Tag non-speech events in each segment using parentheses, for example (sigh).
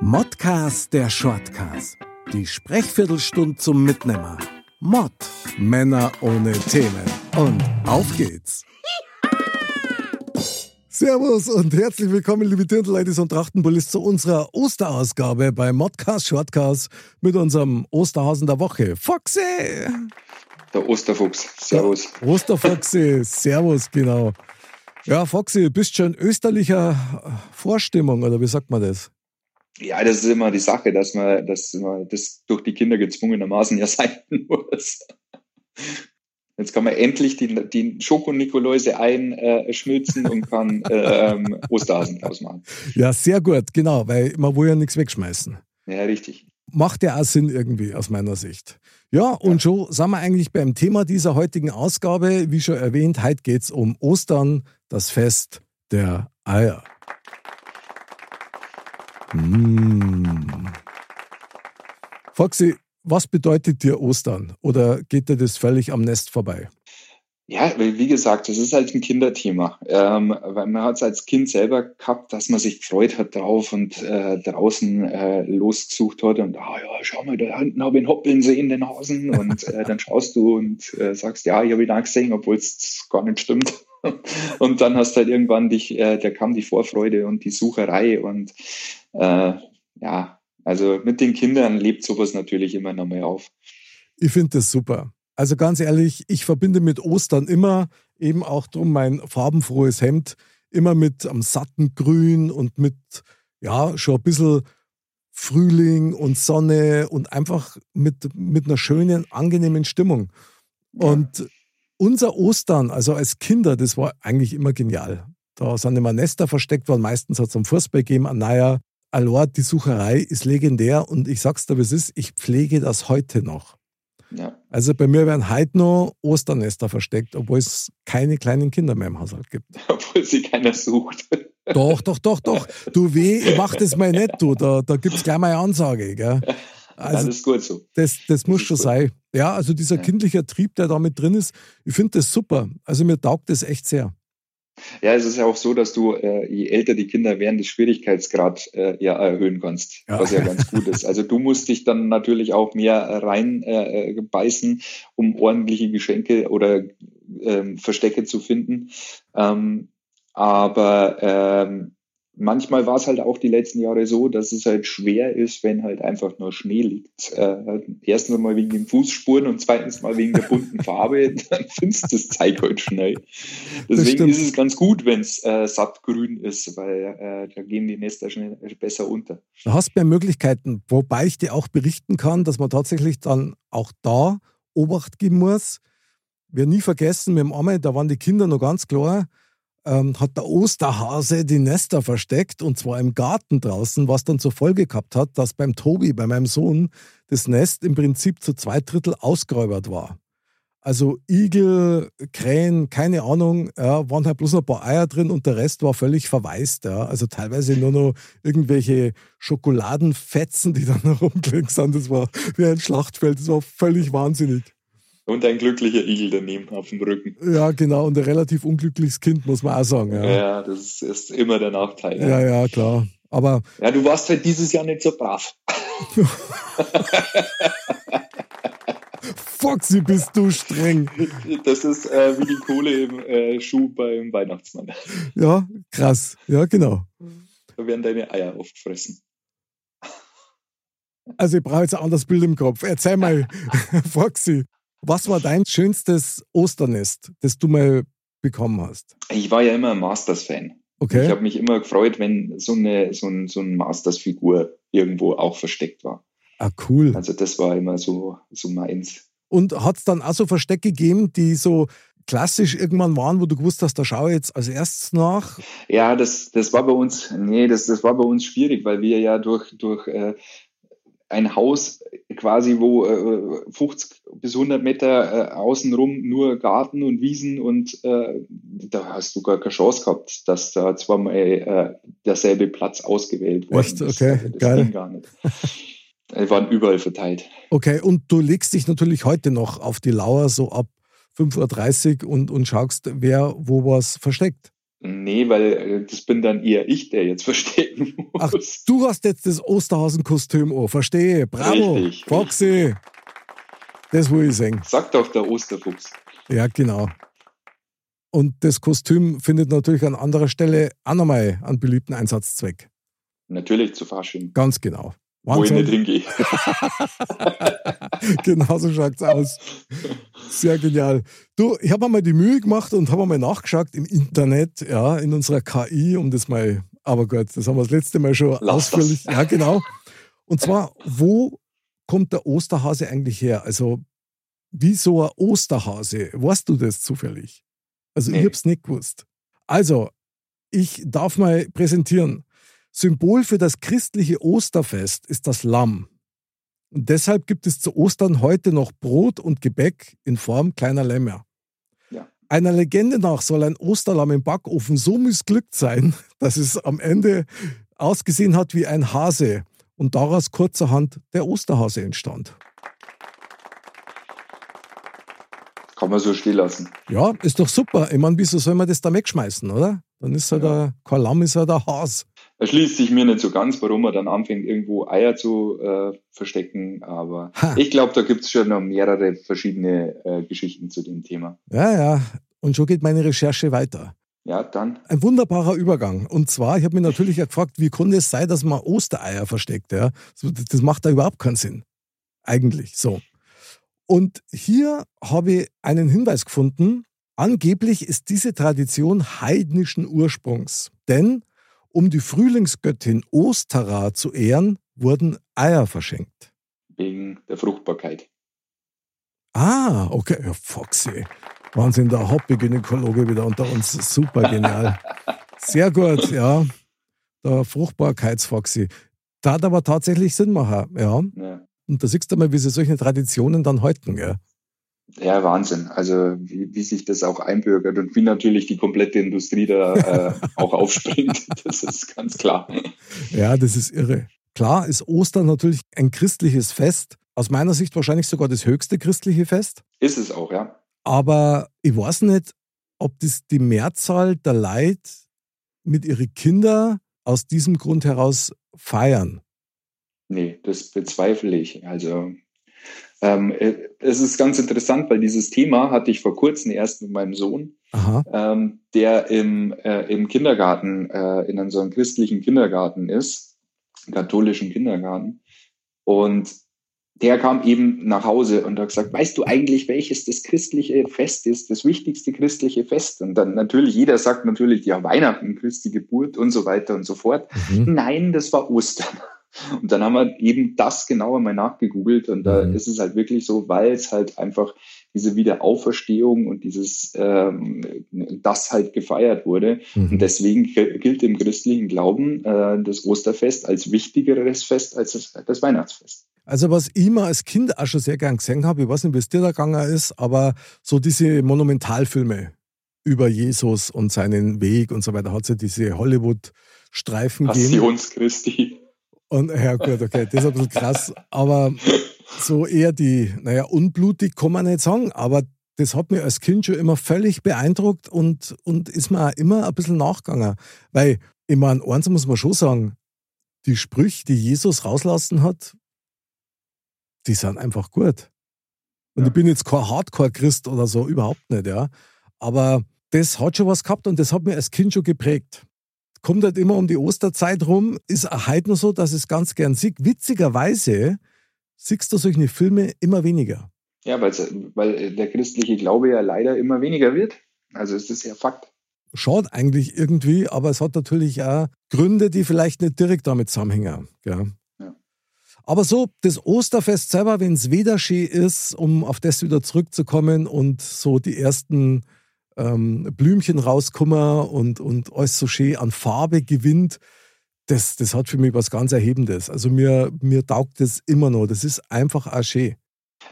Modcast der Shortcast. Die Sprechviertelstunde zum Mitnehmer. Mod. Männer ohne Themen. Und auf geht's. Servus und herzlich willkommen, liebe Dirndl-Ladies und Trachtenbullis, zu unserer Osterausgabe bei Modcast Shortcast mit unserem Osterhasen der Woche, Foxy. Der Osterfuchs. Servus. Der Osterfoxy, Servus, genau. Ja, Foxy, bist schon österlicher Vorstimmung, oder wie sagt man das? Ja, das ist immer die Sache, dass man, dass man das durch die Kinder gezwungenermaßen ja (laughs) sein muss. Jetzt kann man endlich die, die Schokonikoläuse einschmilzen äh, und kann (laughs) ähm, Osterhasen draus machen. Ja, sehr gut, genau, weil man will ja nichts wegschmeißen. Ja, richtig. Macht ja auch Sinn irgendwie aus meiner Sicht. Ja, und ja. schon sind wir eigentlich beim Thema dieser heutigen Ausgabe. Wie schon erwähnt, heute geht es um Ostern, das Fest der Eier. Mmh. Foxy, was bedeutet dir Ostern? Oder geht dir das völlig am Nest vorbei? Ja, wie gesagt, das ist halt ein Kinderthema. Ähm, weil man hat es als Kind selber gehabt, dass man sich gefreut hat drauf und äh, draußen äh, losgesucht hat und ah ja, schau mal, da hinten habe ich einen Hoppeln sehen, den Hasen. Und äh, dann schaust du und äh, sagst, ja, ich habe ihn auch gesehen, obwohl es gar nicht stimmt. (laughs) und dann hast du halt irgendwann dich, äh, da kam die Vorfreude und die Sucherei und äh, ja, also mit den Kindern lebt sowas natürlich immer noch mehr auf. Ich finde das super. Also ganz ehrlich, ich verbinde mit Ostern immer eben auch drum mein farbenfrohes Hemd, immer mit am satten Grün und mit, ja, schon ein bisschen Frühling und Sonne und einfach mit, mit einer schönen, angenehmen Stimmung. Und unser Ostern, also als Kinder, das war eigentlich immer genial. Da sind immer Nester versteckt worden, meistens hat es einen Fußball gegeben, ein Naja. Alord, die Sucherei ist legendär und ich sag's dir, wie es ist, ich pflege das heute noch. Ja. Also bei mir werden heute noch Osternester versteckt, obwohl es keine kleinen Kinder mehr im Haushalt gibt. (laughs) Obwohl sie keiner sucht. Doch, doch, doch, doch. Du weh, ich mach das mal nicht, du. Da, da gibt es gleich mal eine Ansage. Gell? Also, das ist gut so. Das, das muss das schon gut. sein. Ja, also dieser ja. kindliche Trieb, der da mit drin ist, ich finde das super. Also mir taugt das echt sehr. Ja, es ist ja auch so, dass du, äh, je älter die Kinder werden, den Schwierigkeitsgrad äh, ja erhöhen kannst, ja. was ja ganz gut ist. Also du musst dich dann natürlich auch mehr reinbeißen, äh, um ordentliche Geschenke oder ähm, Verstecke zu finden. Ähm, aber ähm, manchmal war es halt auch die letzten Jahre so, dass es halt schwer ist, wenn halt einfach nur Schnee liegt. Äh, erstens mal wegen den Fußspuren und zweitens mal wegen der bunten Farbe, (laughs) dann findest du das Zeug halt schnell. Deswegen ist es ganz gut, wenn es äh, sattgrün ist, weil äh, da gehen die Nester schnell besser unter. Du hast mehr Möglichkeiten, wobei ich dir auch berichten kann, dass man tatsächlich dann auch da Obacht geben muss. Wir nie vergessen, mit dem Arme, da waren die Kinder noch ganz klar, ähm, hat der Osterhase die Nester versteckt und zwar im Garten draußen, was dann zur Folge gehabt hat, dass beim Tobi, bei meinem Sohn, das Nest im Prinzip zu zwei Drittel ausgeräubert war. Also Igel, Krähen, keine Ahnung, ja, waren halt bloß ein paar Eier drin und der Rest war völlig verwaist. Ja. Also teilweise nur noch irgendwelche Schokoladenfetzen, die dann (laughs) rumgelegen sind. Das war wie ein Schlachtfeld, das war völlig wahnsinnig. Und ein glücklicher Igel daneben auf dem Rücken. Ja, genau. Und ein relativ unglückliches Kind, muss man auch sagen. Ja, ja das ist immer der Nachteil. Ja, ja, ja klar. Aber. Ja, du warst halt dieses Jahr nicht so brav. (laughs) Foxy, bist du streng. Das ist äh, wie die Kohle im äh, Schuh beim Weihnachtsmann. Ja, krass. Ja, genau. Da werden deine Eier oft fressen. Also ich brauche jetzt ein anderes Bild im Kopf. Erzähl mal, (laughs) (laughs) Foxy. Was war dein schönstes Osternest, das du mal bekommen hast? Ich war ja immer ein Masters-Fan. Okay. Ich habe mich immer gefreut, wenn so eine so ein, so ein Masters-Figur irgendwo auch versteckt war. Ah, cool. Also das war immer so, so meins. Und hat es dann auch so Verstecke gegeben, die so klassisch irgendwann waren, wo du gewusst hast, da schaue ich jetzt als erstes nach? Ja, das, das war bei uns, nee, das, das war bei uns schwierig, weil wir ja durch, durch äh, ein Haus quasi, wo äh, 50 bis 100 Meter äh, außenrum nur Garten und Wiesen und äh, da hast du gar keine Chance gehabt, dass da zweimal äh, derselbe Platz ausgewählt wurde. Echt? Okay, das, das geil. ging gar nicht. Die waren überall verteilt. Okay, und du legst dich natürlich heute noch auf die Lauer so ab 5.30 Uhr und, und schaust, wer wo was versteckt. Nee, weil äh, das bin dann eher ich, der jetzt (laughs) verstecken muss. Ach, du hast jetzt das Osterhasenkostüm an, verstehe. Bravo, Richtig. Foxy. Das will ich sehen. Sagt doch der Osterfuchs. Ja, genau. Und das Kostüm findet natürlich an anderer Stelle auch nochmal einen beliebten Einsatzzweck. Natürlich zu Fasching, Ganz genau. Wo ich nicht hingehe. (laughs) genau so schaut's aus. Sehr genial. Du, ich habe mal die Mühe gemacht und habe mal nachgeschaut im Internet, ja, in unserer KI, um das mal, aber gut, das haben wir das letzte Mal schon Lass ausführlich. das. Ja, genau. Und zwar, wo kommt der Osterhase eigentlich her? Also, wie so ein Osterhase? Weißt du das zufällig? Also, ich Nee. hab's nicht gewusst. Also, ich darf mal präsentieren. Symbol für das christliche Osterfest ist das Lamm. Und deshalb gibt es zu Ostern heute noch Brot und Gebäck in Form kleiner Lämmer. Ja. Einer Legende nach soll ein Osterlamm im Backofen so missglückt sein, (laughs) dass es am Ende ausgesehen hat wie ein Hase und daraus kurzerhand der Osterhase entstand. Kann man so stehen lassen. Ja, ist doch super. Ich meine, wieso soll man das da wegschmeißen, oder? Dann ist halt Ja. ein, kein Lamm, ist halt ein Has. Erschließt sich mir nicht so ganz, warum man dann anfängt, irgendwo Eier zu äh, verstecken. Aber Ha. ich glaube, da gibt es schon noch mehrere verschiedene äh, Geschichten zu dem Thema. Ja, ja. Und so geht meine Recherche weiter. Ja, dann. Ein wunderbarer Übergang. Und zwar, ich habe mich natürlich ja gefragt, wie konnte es sein, dass man Ostereier versteckt? Ja? Das macht da überhaupt keinen Sinn. Eigentlich so. Und hier habe ich einen Hinweis gefunden. Angeblich ist diese Tradition heidnischen Ursprungs. Denn um die Frühlingsgöttin Ostara zu ehren, wurden Eier verschenkt. Wegen der Fruchtbarkeit. Ah, okay. Ja, Foxy. Wahnsinn, der Hobbygynäkologe wieder unter uns. Super genial. Sehr gut, ja. Der Fruchtbarkeitsfoxy. Da hat aber tatsächlich Sinn machen, ja. Ja. Und da siehst du mal, wie sie solche Traditionen dann halten, ja. Ja, Wahnsinn. Also wie, wie sich das auch einbürgert und wie natürlich die komplette Industrie da äh, auch (laughs) aufspringt. Das ist ganz klar. Ja, das ist irre. Klar ist Ostern natürlich ein christliches Fest. Aus meiner Sicht wahrscheinlich sogar das höchste christliche Fest. Ist es auch, ja. Aber ich weiß nicht, ob das die Mehrzahl der Leid mit ihren Kindern aus diesem Grund heraus feiern. Nee, das bezweifle ich. Also ähm, äh, es ist ganz interessant, weil dieses Thema hatte ich vor kurzem erst mit meinem Sohn, ähm, der im, äh, im Kindergarten, äh, in so einem christlichen Kindergarten ist, katholischen Kindergarten. Und der kam eben nach Hause und hat gesagt, weißt du eigentlich, welches das christliche Fest ist, das wichtigste christliche Fest? Und dann natürlich, jeder sagt natürlich, ja, Weihnachten, Christi Geburt und so weiter und so fort. Mhm. Nein, das war Ostern. Und dann haben wir eben das genauer mal nachgegoogelt und da Mhm. ist es halt wirklich so, weil es halt einfach diese Wiederauferstehung und dieses, ähm, das halt gefeiert wurde. Und Mhm. deswegen gilt im christlichen Glauben äh, das Osterfest als wichtigeres Fest als das, das Weihnachtsfest. Also was ich immer als Kind auch schon sehr gern gesehen habe, ich weiß nicht, wie es dir da gegangen ist, aber so diese Monumentalfilme über Jesus und seinen Weg und so weiter, hat es ja diese Hollywood-Streifen gegeben. Passions Christi. Und ja gut, okay, das ist ein bisschen krass, aber so eher die, naja, unblutig kann man nicht sagen, aber das hat mich als Kind schon immer völlig beeindruckt und, und ist mir auch immer ein bisschen nachgegangen. Weil, ich meine, eins muss man schon sagen, die Sprüche, die Jesus rauslassen hat, die sind einfach gut. Und Ja. ich bin jetzt kein Hardcore-Christ oder so, überhaupt nicht, ja. Aber das hat schon was gehabt und das hat mir als Kind schon geprägt. Kommt halt immer um die Osterzeit rum, ist heute noch so, dass es ganz gern sieht. Witzigerweise siehst du solche Filme immer weniger. Ja, weil der christliche Glaube ja leider immer weniger wird. Also es ist ja Fakt. Schaut eigentlich irgendwie, aber es hat natürlich auch Gründe, die vielleicht nicht direkt damit zusammenhängen. Gell? Ja. Aber so, das Osterfest selber, wenn es weder schön ist, um auf das wieder zurückzukommen und so die ersten ähm, Blümchen rauskommen und, und alles so schön an Farbe gewinnt, das, das hat für mich was ganz Erhebendes. Also mir, mir taugt das immer noch. Das ist einfach auch schön.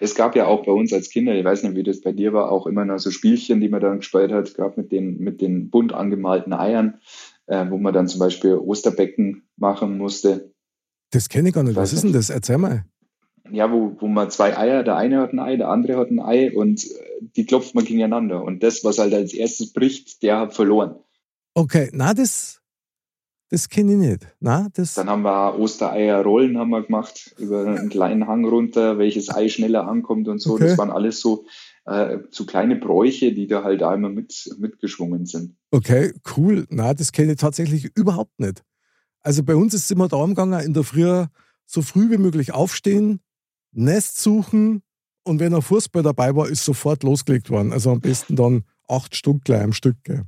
Es gab ja auch bei uns als Kinder, ich weiß nicht, wie das bei dir war, auch immer noch so Spielchen, die man dann gespielt hat, gerade mit den, mit den bunt angemalten Eiern, äh, wo man dann zum Beispiel Osterbecken machen musste. Das kenne ich gar nicht. Was ist denn das? Erzähl mal. Ja, wo, wo man zwei Eier, der eine hat ein Ei, der andere hat ein Ei und äh, die klopft man gegeneinander. Und das, was halt als erstes bricht, der hat verloren. Okay, na, das, das kenne ich nicht. Na, das Dann haben wir Ostereierrollen haben wir gemacht, über einen kleinen Hang runter, welches Ei schneller ankommt und so. Okay. Das waren alles so, äh, so kleine Bräuche, die da halt da immer mit, mitgeschwungen sind. Okay, cool. Na, das kenne ich tatsächlich überhaupt nicht. Also bei uns ist es immer darum gegangen, in der Früh so früh wie möglich aufstehen, Nest suchen und wenn ein Fußball dabei war, ist sofort losgelegt worden. Also am besten dann acht Stück gleich am Stück. Gell.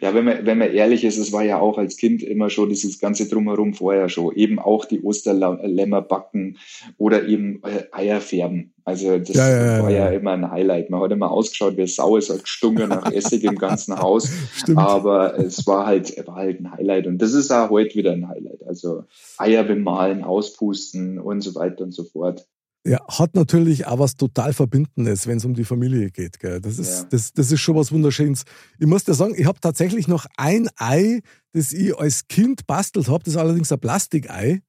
Ja, wenn man, wenn man ehrlich ist, es war ja auch als Kind immer schon dieses ganze Drumherum vorher schon. Eben auch die Osterlämmer backen oder eben äh, Eier färben. Also das Ja, ja, war ja, ja. immer ein Highlight. Man hat immer ausgeschaut, wie Sau es hat gestunken nach Essig im ganzen (laughs) Haus. Stimmt. Aber es war halt, war halt ein Highlight. Und das ist auch heute wieder ein Highlight. Also Eier bemalen, auspusten und so weiter und so fort. Ja, hat natürlich auch was total Verbindendes, wenn es um die Familie geht. Gell. Das, ist, Ja. das, das ist schon was Wunderschönes. Ich muss dir sagen, ich habe tatsächlich noch ein Ei, das ich als Kind bastelt habe. Das ist allerdings ein Plastikei,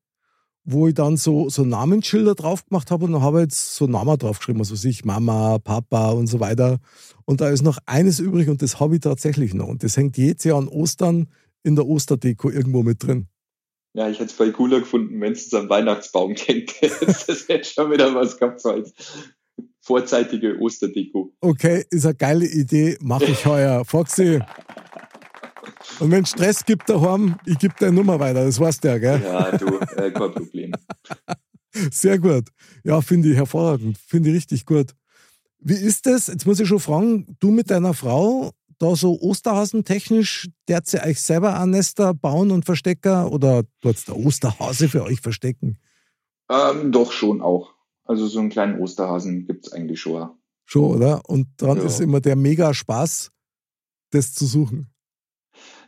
wo ich dann so, so Namensschilder drauf gemacht habe und dann habe ich jetzt so Namen draufgeschrieben, also sich Mama, Papa und so weiter. Und da ist noch eines übrig und das habe ich tatsächlich noch. Und das hängt jedes Jahr an Ostern in der Osterdeko irgendwo mit drin. Ja, ich hätte es voll cooler gefunden, wenn es am Weihnachtsbaum (laughs) hängt. das hätte schon wieder was gehabt, so als vorzeitige Osterdeko. Okay, ist eine geile Idee, mache ich heuer. Foxy. Und wenn Stress gibt daheim, ich gebe deine Nummer weiter, das weißt du ja, gell? Ja, du, äh, kein Problem. (laughs) Sehr gut. Ja, finde ich hervorragend, finde ich richtig gut. Wie ist das? Jetzt muss ich schon fragen, du mit deiner Frau, da so Osterhasen-technisch, der sie euch selber auch Nester bauen und verstecken oder tut der Osterhase für euch verstecken? Ähm, doch schon auch. Also so einen kleinen Osterhasen gibt's eigentlich schon. Schon, oder? Und dann Ja. ist immer der mega Spaß, das zu suchen.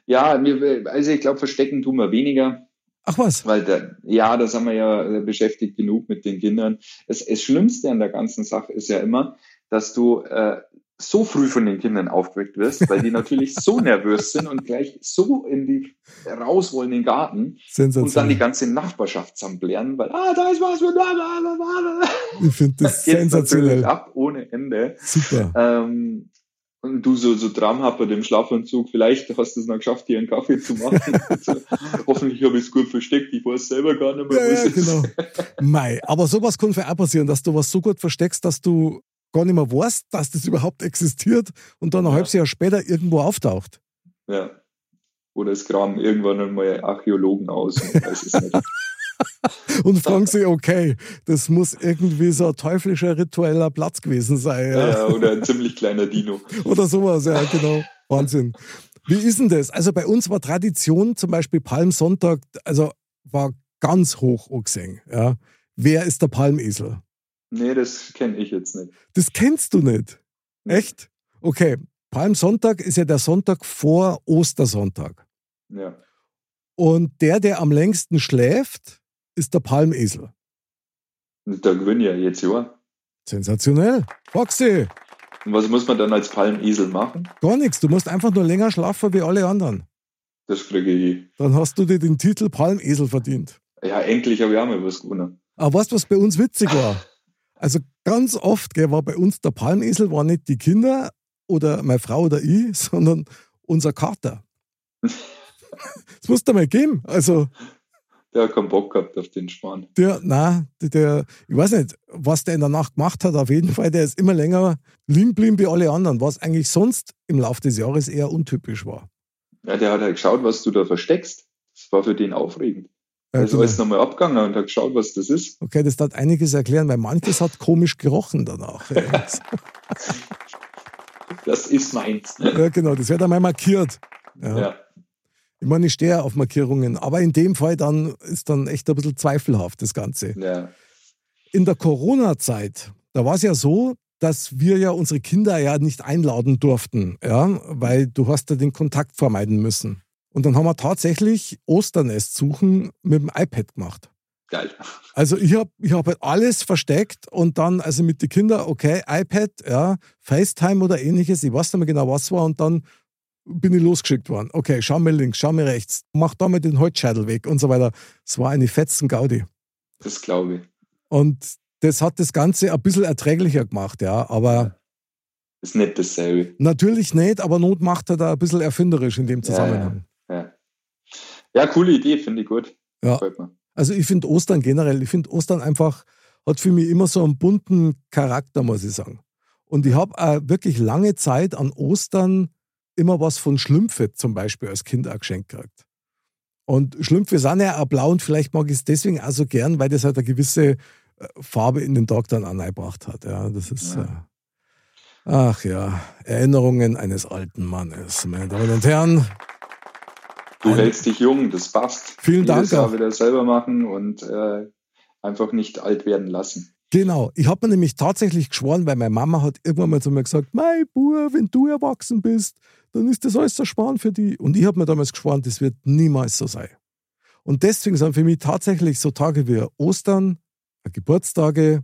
Ja, also ich glaube, verstecken tun wir weniger, Ach was? weil da, ja, da sind wir ja äh, beschäftigt genug mit den Kindern. Das, das Schlimmste an der ganzen Sache ist ja immer, dass du äh, so früh von den Kindern aufgeweckt wirst, weil die natürlich so (laughs) nervös sind und gleich so in die raus wollen in den Garten und dann die ganze Nachbarschaft zusammenblären, weil ah, da ist was, bla, bla, bla, bla, bla. Ich finde das (laughs) natürlich sensationell. ab ohne Ende. Super. Ähm, und du so, so traumhappert im Schlafanzug, vielleicht hast du es noch geschafft, hier einen Kaffee zu machen. (laughs) so, hoffentlich habe ich es gut versteckt, ich weiß selber gar nicht mehr, Ja, was ja, es genau. Mei, aber sowas kann für auch passieren, dass du was so gut versteckst, dass du gar nicht mehr weißt, dass das überhaupt existiert und dann ein Ja. halbes Jahr später irgendwo auftaucht. Ja. Oder es graben irgendwann einmal Archäologen aus und (laughs) fragen sich, okay, das muss irgendwie so ein teuflischer ritueller Platz gewesen sein. Ja. Ja, oder ein ziemlich kleiner Dino. (laughs) Oder sowas, ja, genau. Wahnsinn. Wie ist denn das? Also bei uns war Tradition, zum Beispiel Palmsonntag, also war ganz hoch angesehen. Ja. Wer ist der Palmesel? Nee, das kenne ich jetzt nicht. Das kennst du nicht. Echt? Okay. Palmsonntag ist ja der Sonntag vor Ostersonntag. Ja. Und der, der am längsten schläft, ist der Palmesel. Da gewinne ich ja jetzt ja. Sensationell. Foxy, Und was muss man dann als Palmesel machen? gar nichts. Du musst einfach nur länger schlafen wie alle anderen. Das kriege ich. Dann hast du dir den Titel Palmesel verdient. Ja, endlich habe ich auch mal was gewonnen. Aber weißt du, was bei uns witzig war? (laughs) Also ganz oft gell, war bei uns der Palmesel, war nicht die Kinder oder meine Frau oder ich, (laughs) sondern unser Kater. (laughs) Das musst du mal geben. Also Der hat keinen Bock gehabt auf den Schmarrn. der, na, der, der, ich weiß nicht, was der in der Nacht gemacht hat, auf jeden Fall, der ist immer länger liegen geblieben wie alle anderen, was eigentlich sonst im Laufe des Jahres eher untypisch war. Ja, der hat halt geschaut, was du da versteckst. Das war für den aufregend. Äh, Er ist genau. alles nochmal abgegangen und hat geschaut, was das ist. Okay, das hat einiges erklären, weil manches hat komisch gerochen danach. Das ist meins. ja, genau, das wird einmal markiert. Ja. Ja. Ich meine, ich stehe auf Markierungen, aber in dem Fall dann ist dann echt ein bisschen zweifelhaft, das Ganze. ja. In der Corona-Zeit, da war es ja so, dass wir ja unsere Kinder ja nicht einladen durften, ja, weil du hast ja den Kontakt vermeiden müssen. Und dann haben wir tatsächlich Osternest suchen mit dem iPad gemacht. Geil. Also ich habe ich hab halt alles versteckt und dann, also mit den Kindern, okay, iPad, ja, FaceTime oder ähnliches, ich weiß nicht mehr genau, was war und dann bin ich losgeschickt worden. Okay, schau mir links, schau mir rechts, mach da mal den Holzscheitel weg und so weiter. Es war eine fetzen Gaudi. Das glaube ich. Und das hat das Ganze ein bisschen erträglicher gemacht, ja, aber. Ist nicht dasselbe. Natürlich nicht, aber Not macht er da ein bisschen erfinderisch in dem Zusammenhang. Ja, ja. Ja coole Idee, finde ich gut. Ja. Also ich finde Ostern generell, ich finde Ostern einfach, hat für mich immer so einen bunten Charakter, muss ich sagen. Und ich habe wirklich lange Zeit an Ostern immer was von Schlümpfe zum Beispiel als Kind auch geschenkt gekriegt. Und Schlümpfe sind ja auch blau und vielleicht mag ich es deswegen auch so gern, weil das halt eine gewisse äh, Farbe in den Tag dann angebracht hat. Ja, das ist. Ja. Äh, ach ja, Erinnerungen eines alten Mannes, meine Damen und Herren. Du Ein, hältst dich jung, das passt. Vielen Jedes Dank. Jahr wieder selber machen und äh, einfach nicht alt werden lassen. Genau, ich habe mir nämlich tatsächlich geschworen, weil meine Mama hat irgendwann mal zu mir gesagt, mein Bub, wenn du erwachsen bist, dann ist das alles der Sparen für die. Und ich habe mir damals geschworen, das wird niemals so sein. Und deswegen sind für mich tatsächlich so Tage wie Ostern, Geburtstage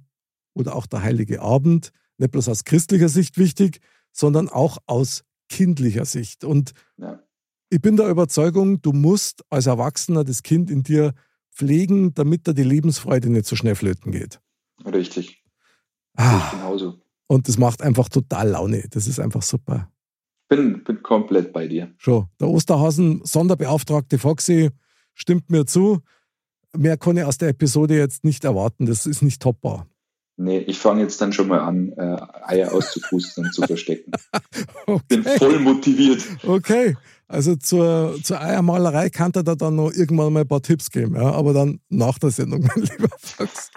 oder auch der Heilige Abend nicht bloß aus christlicher Sicht wichtig, sondern auch aus kindlicher Sicht. Und ja. Ich bin der Überzeugung, du musst als Erwachsener das Kind in dir pflegen, damit da die Lebensfreude nicht so schnell flöten geht. Richtig. Ah, genauso. Und das macht einfach total Laune. Das ist einfach super. Bin, bin komplett bei dir. Schon. Der Osterhasen, Sonderbeauftragte Foxy, stimmt mir zu. Mehr kann ich aus der Episode jetzt nicht erwarten. Das ist nicht toppbar. Nee, ich fange jetzt dann schon mal an, äh, Eier auszupusten und zu verstecken. (laughs) okay. Bin voll motiviert. Okay. Also zur, zur Eiermalerei kann er da dann noch irgendwann mal ein paar Tipps geben, ja? aber dann nach der Sendung, (laughs) mein lieber Fox.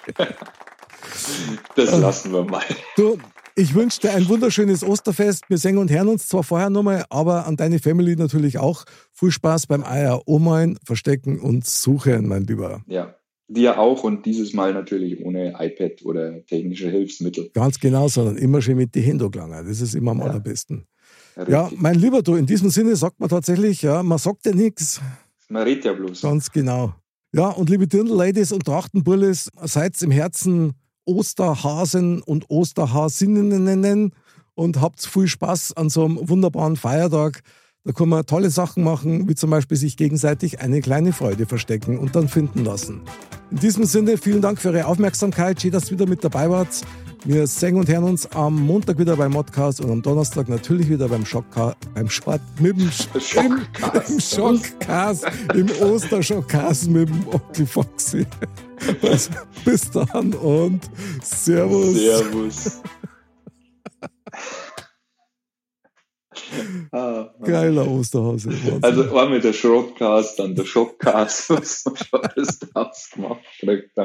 Das lassen wir mal. Du, ich wünsche dir ein wunderschönes Osterfest. Wir singen und hören uns zwar vorher nochmal, aber an deine Family natürlich auch. Viel Spaß beim Eier Omein, Verstecken und Suchen, mein Lieber. Ja, dir auch und dieses Mal natürlich ohne iPad oder technische Hilfsmittel. Ganz genau, sondern immer schön mit die Hände gelangen. Das ist immer am ja. allerbesten. Richtig. Ja, mein Lieber, du, in diesem Sinne sagt man tatsächlich, ja, man sagt ja nichts. Man redet ja bloß. Ganz genau. Ja, und liebe Dirndl-Ladies und Trachtenbullis, seid im Herzen Osterhasen und Osterhasinnen und habt viel Spaß an so einem wunderbaren Feiertag. Da kann man tolle Sachen machen, wie zum Beispiel sich gegenseitig eine kleine Freude verstecken und dann finden lassen. In diesem Sinne, vielen Dank für Ihre Aufmerksamkeit. Schön, dass ihr wieder mit dabei wart. Wir sehen und hören uns am Montag wieder beim Modcast und am Donnerstag natürlich wieder beim Schockcast, beim Schwart, mit dem Schockcast, im, Schockcast, im Osterschockcast mit dem Onkel Foxy. Also, bis dann und Servus. Servus. (laughs) ah, Geiler Osterhase. Also einmal der Schrottcast, (laughs) dann der Schockcast, was man schon alles draus gemacht kriegt.